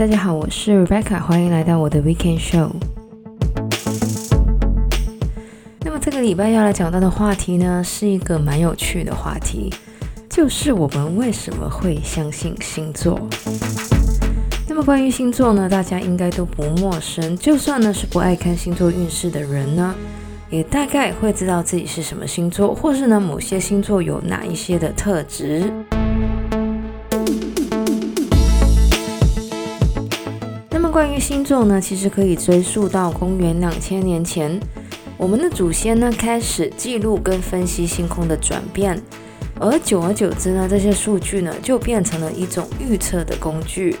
大家好，我是 Rebecca，欢迎来到我的 Weekend Show。那么这个礼拜要来讲到的话题呢，是一个蛮有趣的话题，就是我们为什么会相信星座。那么关于星座呢，大家应该都不陌生，就算呢是不爱看星座运势的人呢，也大概会知道自己是什么星座，或是呢某些星座有哪一些的特质。关于星座呢，其实可以追溯到公元两千年前，我们的祖先呢开始记录跟分析星空的转变，而久而久之呢，这些数据呢就变成了一种预测的工具，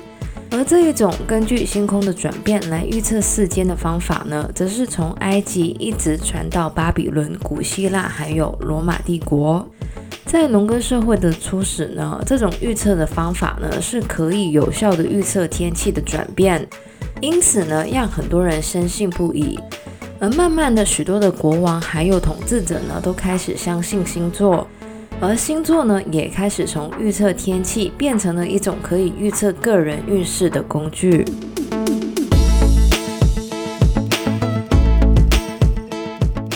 而这一种根据星空的转变来预测世间的方法呢，则是从埃及一直传到巴比伦、古希腊还有罗马帝国，在农耕社会的初始呢，这种预测的方法呢是可以有效的预测天气的转变。因此呢，让很多人深信不疑，而慢慢的，许多的国王还有统治者呢，都开始相信星座，而星座呢，也开始从预测天气变成了一种可以预测个人运势的工具。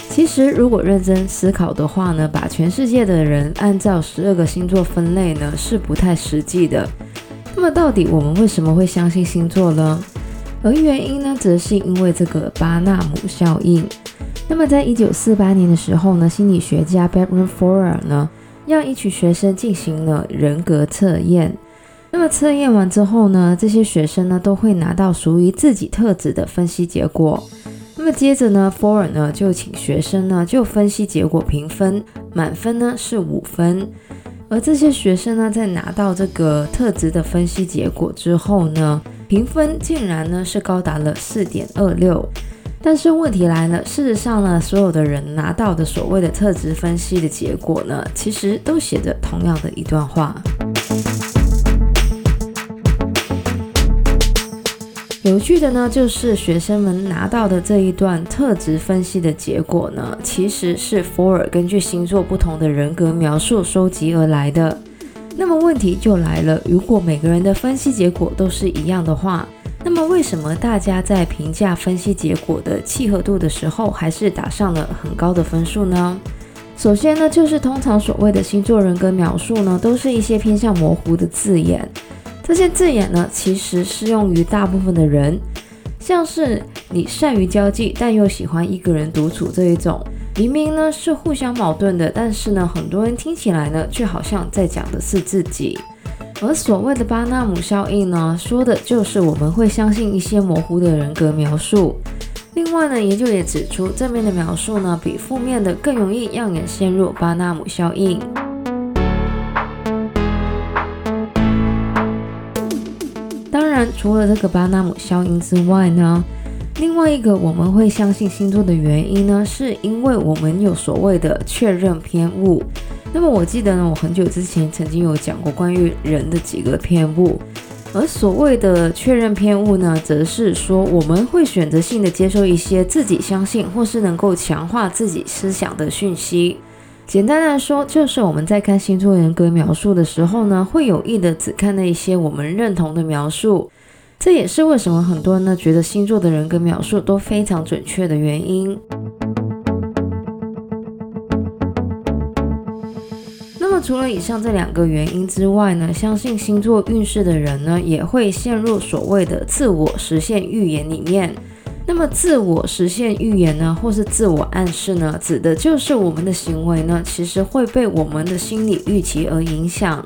其实，如果认真思考的话呢，把全世界的人按照十二个星座分类呢，是不太实际的。那么，到底我们为什么会相信星座呢？而原因呢，则是因为这个巴纳姆效应。那么，在一九四八年的时候呢，心理学家 Barbara Ferrer 呢，让一群学生进行了人格测验。那么，测验完之后呢，这些学生呢，都会拿到属于自己特质的分析结果。那么，接着呢，Ferrer 呢，就请学生呢，就分析结果评分，满分呢是五分。而这些学生呢，在拿到这个特质的分析结果之后呢，评分竟然呢是高达了四点二六，但是问题来了，事实上呢，所有的人拿到的所谓的特质分析的结果呢，其实都写着同样的一段话。有趣的呢，就是学生们拿到的这一段特质分析的结果呢，其实是福尔根据星座不同的人格描述收集而来的。那么问题就来了，如果每个人的分析结果都是一样的话，那么为什么大家在评价分析结果的契合度的时候，还是打上了很高的分数呢？首先呢，就是通常所谓的星座人格描述呢，都是一些偏向模糊的字眼。这些字眼呢，其实适用于大部分的人，像是你善于交际，但又喜欢一个人独处这一种。明明呢是互相矛盾的，但是呢很多人听起来呢却好像在讲的是自己。而所谓的巴纳姆效应呢，说的就是我们会相信一些模糊的人格描述。另外呢，研究也指出，正面的描述呢比负面的更容易让人陷入巴纳姆效应。当然，除了这个巴纳姆效应之外呢。另外一个我们会相信星座的原因呢，是因为我们有所谓的确认偏误。那么我记得呢，我很久之前曾经有讲过关于人的几个偏误，而所谓的确认偏误呢，则是说我们会选择性的接受一些自己相信或是能够强化自己思想的讯息。简单来说，就是我们在看星座人格描述的时候呢，会有意的只看那一些我们认同的描述。这也是为什么很多人呢觉得星座的人格描述都非常准确的原因。那么除了以上这两个原因之外呢，相信星座运势的人呢也会陷入所谓的自我实现预言里面。那么自我实现预言呢，或是自我暗示呢，指的就是我们的行为呢，其实会被我们的心理预期而影响。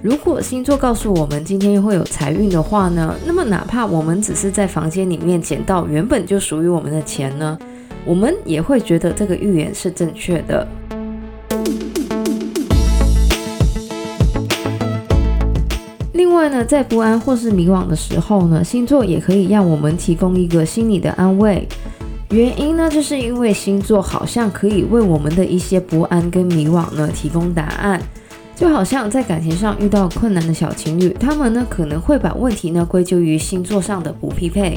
如果星座告诉我们今天会有财运的话呢，那么哪怕我们只是在房间里面捡到原本就属于我们的钱呢，我们也会觉得这个预言是正确的。另外呢，在不安或是迷惘的时候呢，星座也可以让我们提供一个心理的安慰。原因呢，就是因为星座好像可以为我们的一些不安跟迷惘呢提供答案。就好像在感情上遇到困难的小情侣，他们呢可能会把问题呢归咎于星座上的不匹配。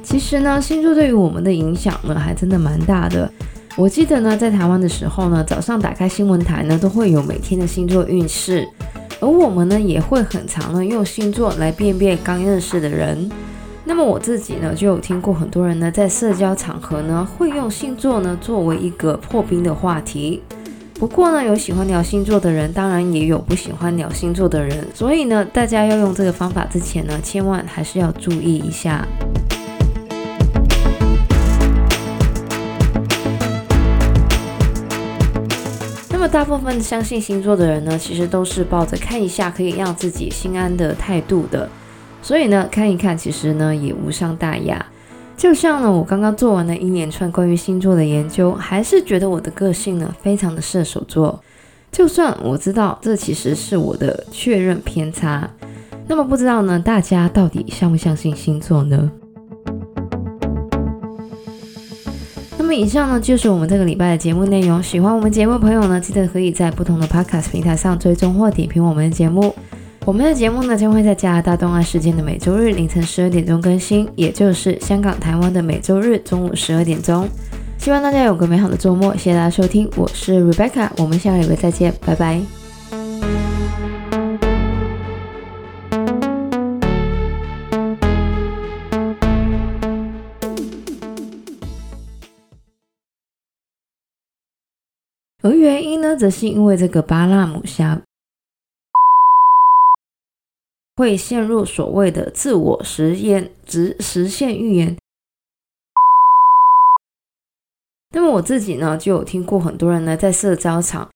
其实呢，星座对于我们的影响呢还真的蛮大的。我记得呢，在台湾的时候呢，早上打开新闻台呢都会有每天的星座运势，而我们呢，也会很常呢用星座来辨别刚认识的人。那么我自己呢，就有听过很多人呢，在社交场合呢，会用星座呢作为一个破冰的话题。不过呢，有喜欢聊星座的人，当然也有不喜欢聊星座的人。所以呢，大家要用这个方法之前呢，千万还是要注意一下。那么大部分相信星座的人呢，其实都是抱着看一下可以让自己心安的态度的。所以呢，看一看其实呢也无伤大雅。就像呢，我刚刚做完了一连串关于星座的研究，还是觉得我的个性呢非常的射手座。就算我知道这其实是我的确认偏差，那么不知道呢，大家到底相不相信星座呢？那么以上呢就是我们这个礼拜的节目内容。喜欢我们节目的朋友呢，记得可以在不同的 Podcast 平台上追踪或点评我们的节目。我们的节目呢，将会在加拿大东岸时间的每周日凌晨十二点钟更新，也就是香港、台湾的每周日中午十二点钟。希望大家有个美好的周末，谢谢大家收听，我是 Rebecca，我们下个礼拜再见，拜拜。而原因呢，则是因为这个巴纳姆虾。会陷入所谓的自我实验，直实现预言。那么我自己呢，就有听过很多人呢，在社交场